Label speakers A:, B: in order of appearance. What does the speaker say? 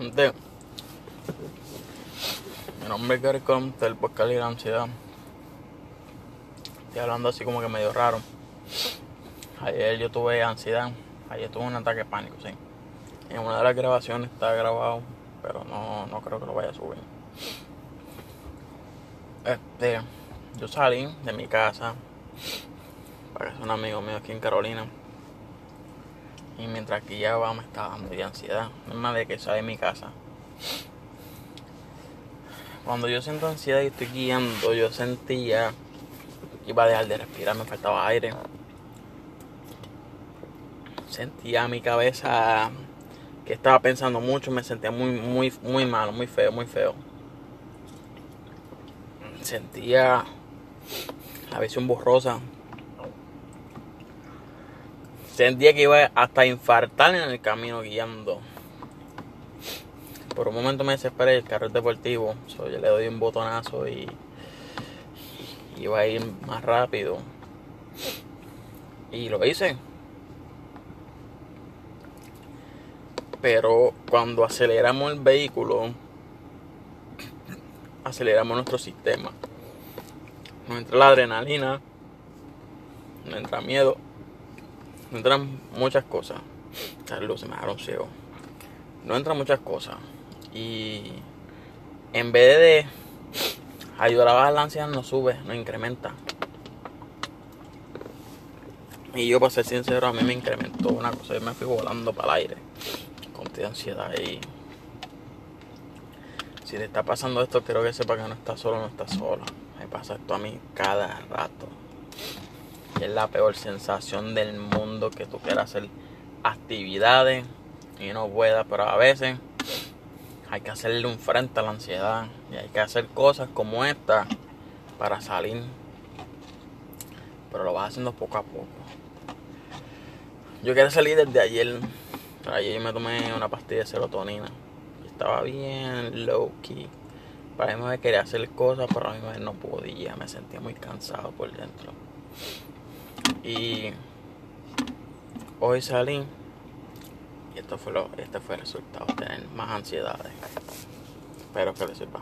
A: Gente, mi nombre es Gary Colm, del podcast de la ansiedad. Estoy hablando así como que medio raro. Ayer yo tuve ansiedad, ayer tuve un ataque de pánico, sí. En una de las grabaciones está grabado, pero no, no creo que lo vaya a subir. Este, yo salí de mi casa para que un amigo mío aquí en Carolina. Y mientras que ya va me estaba dando de ansiedad. Es más de que sale de mi casa. Cuando yo siento ansiedad y estoy guiando, yo sentía que iba a dejar de respirar, me faltaba aire. Sentía mi cabeza que estaba pensando mucho, me sentía muy, muy, muy malo, muy feo, muy feo. Sentía la visión borrosa. Sentía que iba hasta a infartar en el camino guiando. Por un momento me desesperé, el carro es deportivo. Yo le doy un botonazo y iba a ir más rápido. Y lo hice. Pero cuando aceleramos el vehículo, aceleramos nuestro sistema. Nos entra la adrenalina, nos entra miedo, nos entran muchas cosas. Las luces me dejaron ciego. No entran muchas cosas. Y en vez de ayudar a bajar la ansiedad, no sube, no incrementa. Y yo, para ser sincero, a mí me incrementó una cosa. Yo me fui volando para el aire con de ansiedad. Y si le está pasando esto, quiero que sepa que no está solo, no está solo. Me pasa esto a mí cada rato. Es la peor sensación del mundo que tú quieras hacer actividades y no puedas, pero a veces hay que hacerle un frente a la ansiedad y hay que hacer cosas como esta para salir. Pero lo vas haciendo poco a poco. Yo quiero salir desde ayer. Ayer me tomé una pastilla de serotonina. Estaba bien low key. Para mí me quería hacer cosas, pero a mí no podía. Me sentía muy cansado por dentro. Y hoy salí. Y esto fue lo, este fue el resultado. Tener más ansiedades. Espero que les sirva.